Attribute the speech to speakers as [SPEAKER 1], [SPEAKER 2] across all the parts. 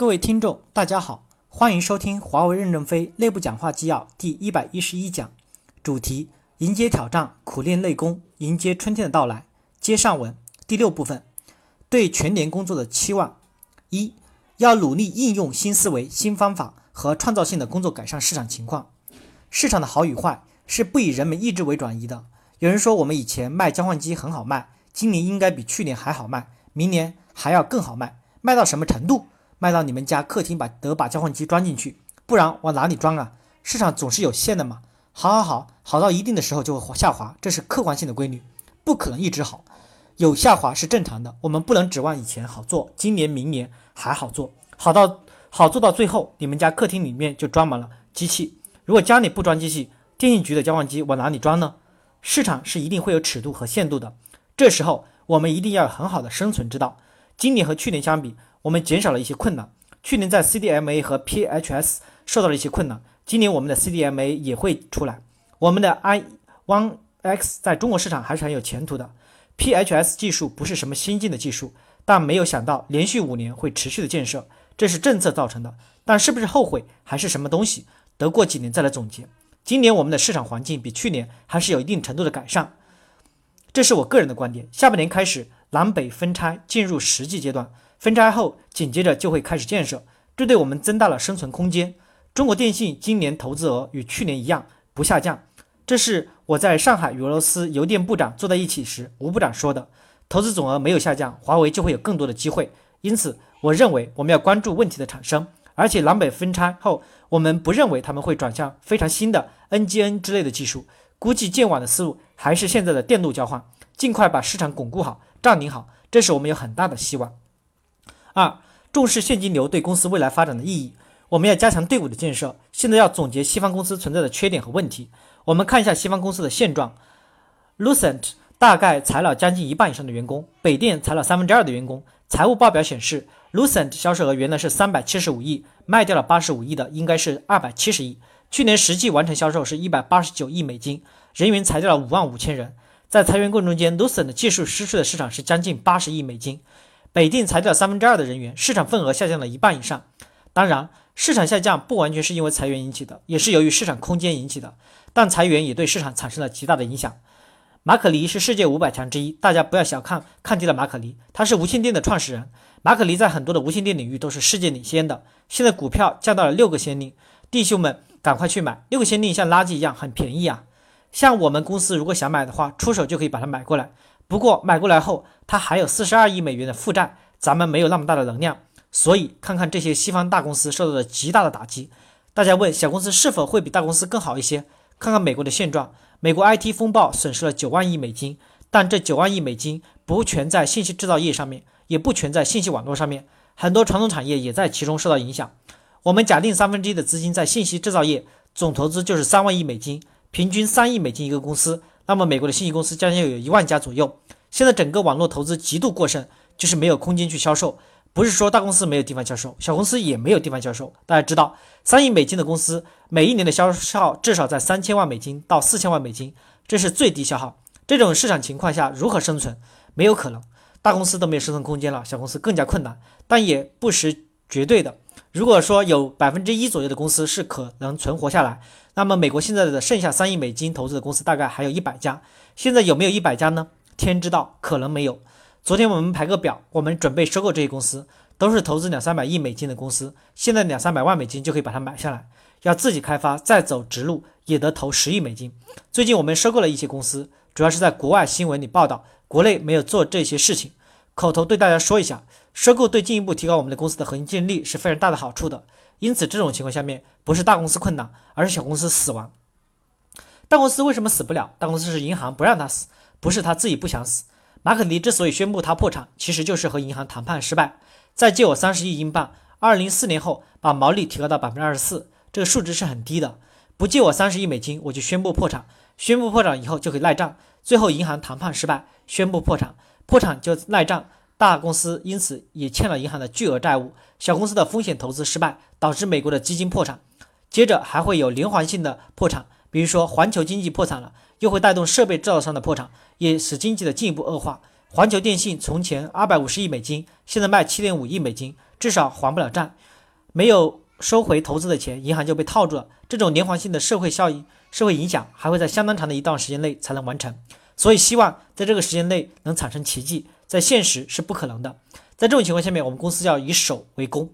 [SPEAKER 1] 各位听众，大家好，欢迎收听华为任正非内部讲话纪要第一百一十一讲，主题：迎接挑战，苦练内功，迎接春天的到来。接上文第六部分，对全年工作的期望：一，要努力应用新思维、新方法和创造性的工作改善市场情况。市场的好与坏是不以人们意志为转移的。有人说我们以前卖交换机很好卖，今年应该比去年还好卖，明年还要更好卖，卖到什么程度？卖到你们家客厅把得把交换机装进去，不然往哪里装啊？市场总是有限的嘛。好好好，好到一定的时候就会下滑，这是客观性的规律，不可能一直好，有下滑是正常的。我们不能指望以前好做，今年明年还好做，好到好做到最后，你们家客厅里面就装满了机器。如果家里不装机器，电信局的交换机往哪里装呢？市场是一定会有尺度和限度的，这时候我们一定要有很好的生存之道。今年和去年相比。我们减少了一些困难。去年在 CDMA 和 PHS 受到了一些困难，今年我们的 CDMA 也会出来。我们的 i One X 在中国市场还是很有前途的。PHS 技术不是什么先进的技术，但没有想到连续五年会持续的建设，这是政策造成的。但是不是后悔还是什么东西？得过几年再来总结。今年我们的市场环境比去年还是有一定程度的改善，这是我个人的观点。下半年开始南北分拆进入实际阶段。分拆后，紧接着就会开始建设，这对我们增大了生存空间。中国电信今年投资额与去年一样不下降，这是我在上海与俄罗斯邮电部长坐在一起时，吴部长说的。投资总额没有下降，华为就会有更多的机会。因此，我认为我们要关注问题的产生，而且南北分拆后，我们不认为他们会转向非常新的 NGN 之类的技术，估计建网的思路还是现在的电路交换，尽快把市场巩固好、占领好，这是我们有很大的希望。二、重视现金流对公司未来发展的意义。我们要加强队伍的建设。现在要总结西方公司存在的缺点和问题。我们看一下西方公司的现状。Lucent 大概裁了将近一半以上的员工，北电裁了三分之二的员工。财务报表显示，Lucent 销售额原来是三百七十五亿，卖掉了八十五亿的，应该是二百七十亿。去年实际完成销售是一百八十九亿美金，人员裁掉了五万五千人。在裁员过程中间，Lucent 技术失去的市场是将近八十亿美金。北电裁掉三分之二的人员，市场份额下降了一半以上。当然，市场下降不完全是因为裁员引起的，也是由于市场空间引起的。但裁员也对市场产生了极大的影响。马可尼是世界五百强之一，大家不要小看看低了马可尼，他是无线电的创始人。马可尼在很多的无线电领域都是世界领先的。现在股票降到了六个先令，弟兄们赶快去买。六个先令像垃圾一样很便宜啊！像我们公司如果想买的话，出手就可以把它买过来。不过买过来后，它还有四十二亿美元的负债，咱们没有那么大的能量，所以看看这些西方大公司受到了极大的打击。大家问小公司是否会比大公司更好一些？看看美国的现状，美国 IT 风暴损失了九万亿美金，但这九万亿美金不全在信息制造业上面，也不全在信息网络上面，很多传统产业也在其中受到影响。我们假定三分之一的资金在信息制造业，总投资就是三万亿美金，平均三亿美金一个公司。那么，美国的信息公司将近有一万家左右。现在整个网络投资极度过剩，就是没有空间去销售。不是说大公司没有地方销售，小公司也没有地方销售。大家知道，三亿美金的公司，每一年的销售至少在三千万美金到四千万美金，这是最低消耗。这种市场情况下，如何生存？没有可能。大公司都没有生存空间了，小公司更加困难。但也不是绝对的。如果说有百分之一左右的公司是可能存活下来。那么，美国现在的剩下三亿美金投资的公司大概还有一百家，现在有没有一百家呢？天知道，可能没有。昨天我们排个表，我们准备收购这些公司，都是投资两三百亿美金的公司，现在两三百万美金就可以把它买下来。要自己开发，再走直路，也得投十亿美金。最近我们收购了一些公司，主要是在国外新闻里报道，国内没有做这些事情。口头对大家说一下，收购对进一步提高我们的公司的核心竞争力是非常大的好处的。因此，这种情况下面不是大公司困难，而是小公司死亡。大公司为什么死不了？大公司是银行不让他死，不是他自己不想死。马可尼之所以宣布他破产，其实就是和银行谈判失败。再借我三十亿英镑，二零四年后把毛利提高到百分之二十四，这个数值是很低的。不借我三十亿美金，我就宣布破产。宣布破产以后就可以赖账，最后银行谈判失败，宣布破产，破产就赖账。大公司因此也欠了银行的巨额债务，小公司的风险投资失败，导致美国的基金破产，接着还会有连环性的破产，比如说环球经济破产了，又会带动设备制造商的破产，也使经济的进一步恶化。环球电信从前二百五十亿美金，现在卖七点五亿美金，至少还不了债。没有收回投资的钱，银行就被套住了。这种连环性的社会效应、社会影响还会在相当长的一段时间内才能完成。所以，希望在这个时间内能产生奇迹，在现实是不可能的。在这种情况下面，我们公司要以守为攻。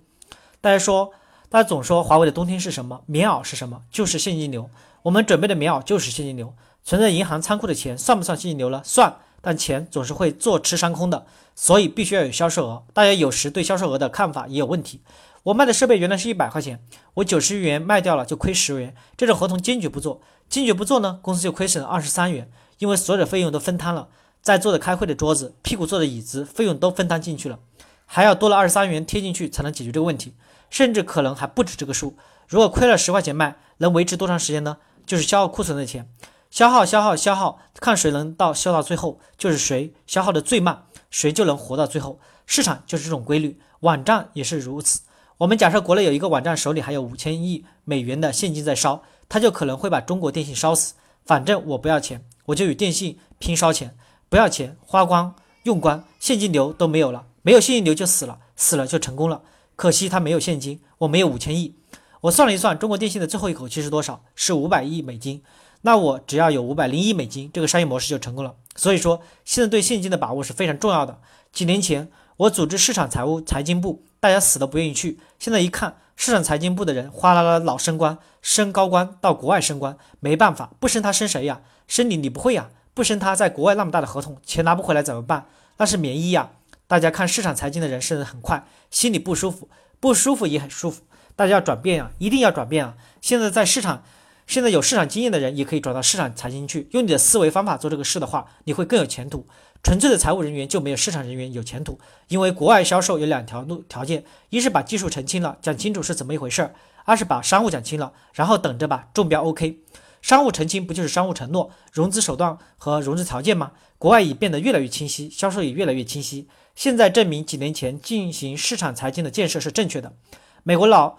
[SPEAKER 1] 大家说，大家总说华为的冬天是什么？棉袄是什么？就是现金流。我们准备的棉袄就是现金流。存在银行仓库的钱算不算现金流呢？算，但钱总是会坐吃山空的，所以必须要有销售额。大家有时对销售额的看法也有问题。我卖的设备原来是一百块钱，我九十元卖掉了就亏十元，这种合同坚决不做。坚决不做呢，公司就亏损了二十三元。因为所有的费用都分摊了，在座的开会的桌子、屁股坐的椅子，费用都分摊进去了，还要多了二十三元贴进去才能解决这个问题，甚至可能还不止这个数。如果亏了十块钱卖，能维持多长时间呢？就是消耗库存的钱，消耗、消耗、消耗，看谁能到消到最后，就是谁消耗的最慢，谁就能活到最后。市场就是这种规律，网站也是如此。我们假设国内有一个网站手里还有五千亿美元的现金在烧，他就可能会把中国电信烧死。反正我不要钱。我就与电信拼烧钱，不要钱，花光用光，现金流都没有了，没有现金流就死了，死了就成功了。可惜他没有现金，我没有五千亿。我算了一算，中国电信的最后一口气是多少？是五百亿美金。那我只要有五百零一美金，这个商业模式就成功了。所以说，现在对现金的把握是非常重要的。几年前我组织市场财务财经部，大家死都不愿意去。现在一看，市场财经部的人哗啦啦老升官，升高官到国外升官，没办法，不升他升谁呀？升你你不会呀？不升他在国外那么大的合同，钱拿不回来怎么办？那是棉衣呀！大家看市场财经的人升得很快，心里不舒服，不舒服也很舒服。大家要转变啊，一定要转变啊！现在在市场，现在有市场经验的人也可以转到市场财经去，用你的思维方法做这个事的话，你会更有前途。纯粹的财务人员就没有市场人员有前途，因为国外销售有两条路条件：一是把技术澄清了，讲清楚是怎么一回事儿；二是把商务讲清了，然后等着吧，中标 OK。商务澄清不就是商务承诺、融资手段和融资条件吗？国外已变得越来越清晰，销售也越来越清晰。现在证明几年前进行市场财经的建设是正确的。美国佬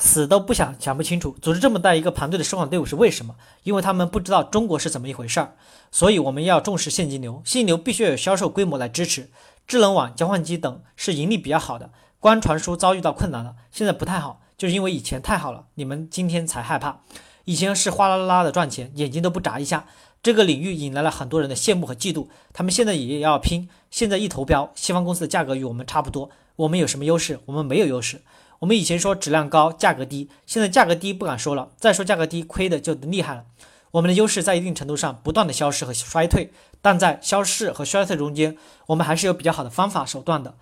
[SPEAKER 1] 死都不想想不清楚，组织这么大一个盘队的收款队伍是为什么？因为他们不知道中国是怎么一回事儿。所以我们要重视现金流，现金流必须要有销售规模来支持。智能网、交换机等是盈利比较好的，光传输遭遇到困难了，现在不太好，就是因为以前太好了，你们今天才害怕。以前是哗啦啦的赚钱，眼睛都不眨一下。这个领域引来了很多人的羡慕和嫉妒，他们现在也要拼。现在一投标，西方公司的价格与我们差不多，我们有什么优势？我们没有优势。我们以前说质量高，价格低，现在价格低不敢说了，再说价格低，亏的就厉害了。我们的优势在一定程度上不断的消失和衰退，但在消失和衰退中间，我们还是有比较好的方法手段的。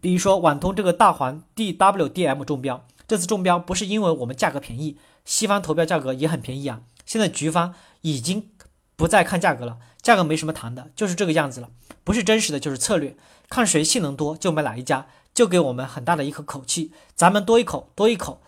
[SPEAKER 1] 比如说网通这个大环 DWDM 中标，这次中标不是因为我们价格便宜。西方投标价格也很便宜啊，现在局方已经不再看价格了，价格没什么谈的，就是这个样子了，不是真实的就是策略，看谁性能多就买哪一家，就给我们很大的一口口气，咱们多一口多一口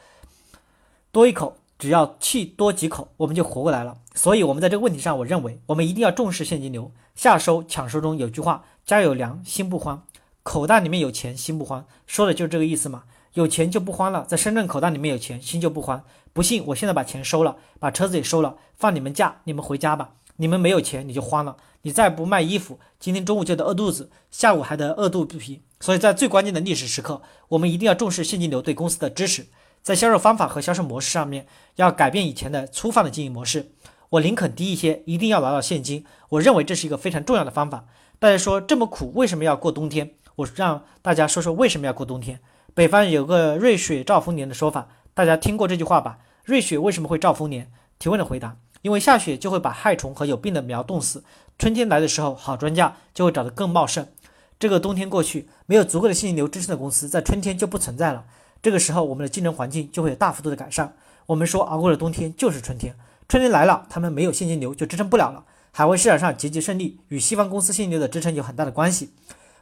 [SPEAKER 1] 多一口，只要气多几口，我们就活过来了。所以，我们在这个问题上，我认为我们一定要重视现金流，下收抢收中有句话，家有粮心不慌，口袋里面有钱心不慌，说的就是这个意思嘛。有钱就不慌了，在深圳口袋里面有钱，心就不慌。不信，我现在把钱收了，把车子也收了，放你们假，你们回家吧。你们没有钱，你就慌了，你再不卖衣服，今天中午就得饿肚子，下午还得饿肚皮。所以在最关键的历史时刻，我们一定要重视现金流对公司的支持，在销售方法和销售模式上面要改变以前的粗放的经营模式。我宁肯低一些，一定要拿到现金。我认为这是一个非常重要的方法。大家说这么苦，为什么要过冬天？我让大家说说为什么要过冬天。北方有个瑞雪兆丰年的说法，大家听过这句话吧？瑞雪为什么会兆丰年？提问的回答：因为下雪就会把害虫和有病的苗冻死，春天来的时候，好庄稼就会长得更茂盛。这个冬天过去，没有足够的现金流支撑的公司，在春天就不存在了。这个时候，我们的竞争环境就会有大幅度的改善。我们说熬过了冬天就是春天，春天来了，他们没有现金流就支撑不了了。海外市场上节节胜利，与西方公司现金流的支撑有很大的关系。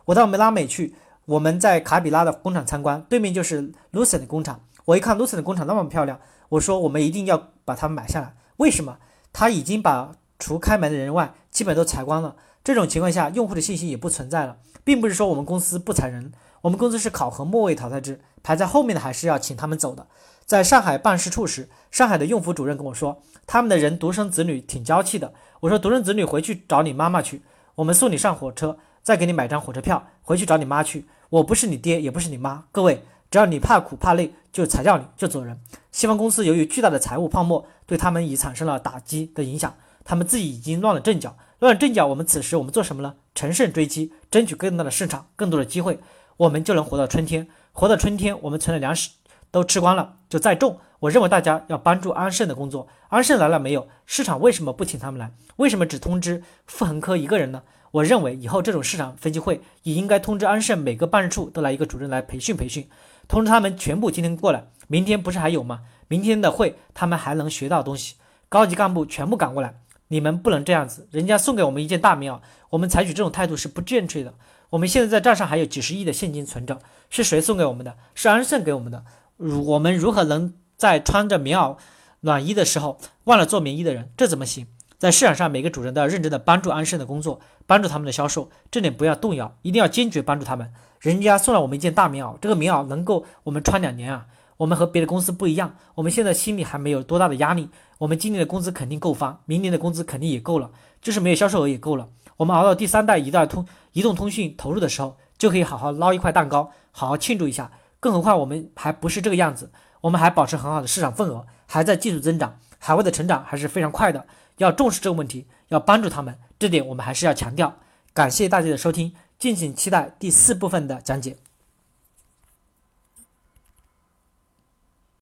[SPEAKER 1] 我到拉美去。我们在卡比拉的工厂参观，对面就是 Lucen 的工厂。我一看 Lucen 的工厂那么漂亮，我说我们一定要把它们买下来。为什么？他已经把除开门的人外，基本都裁光了。这种情况下，用户的信息也不存在了，并不是说我们公司不裁人，我们公司是考核末位淘汰制，排在后面的还是要请他们走的。在上海办事处时，上海的用服主任跟我说，他们的人独生子女挺娇气的。我说独生子女回去找你妈妈去，我们送你上火车，再给你买张火车票回去找你妈去。我不是你爹，也不是你妈。各位，只要你怕苦怕累，就裁掉你就走人。西方公司由于巨大的财务泡沫，对他们已产生了打击的影响，他们自己已经乱了阵脚。乱了阵脚，我们此时我们做什么呢？乘胜追击，争取更大的市场，更多的机会，我们就能活到春天。活到春天，我们存的粮食都吃光了，就再种。我认为大家要帮助安盛的工作。安盛来了没有？市场为什么不请他们来？为什么只通知傅恒科一个人呢？我认为以后这种市场分析会也应该通知安盛每个办事处都来一个主任来培训培训，通知他们全部今天过来，明天不是还有吗？明天的会他们还能学到东西。高级干部全部赶过来，你们不能这样子。人家送给我们一件大棉袄，我们采取这种态度是不正确的。我们现在在账上还有几十亿的现金存着，是谁送给我们的？是安盛给我们的。如我们如何能在穿着棉袄暖衣的时候忘了做棉衣的人？这怎么行？在市场上，每个主人都要认真的帮助安盛的工作，帮助他们的销售，这点不要动摇，一定要坚决帮助他们。人家送了我们一件大棉袄，这个棉袄能够我们穿两年啊。我们和别的公司不一样，我们现在心里还没有多大的压力。我们今年的工资肯定够发，明年的工资肯定也够了，就是没有销售额也够了。我们熬到第三代移代通移动通讯投入的时候，就可以好好捞一块蛋糕，好好庆祝一下。更何况我们还不是这个样子，我们还保持很好的市场份额，还在技术增长，海外的成长还是非常快的。要重视这个问题，要帮助他们，这点我们还是要强调。感谢大家的收听，敬请期待第四部分的讲解。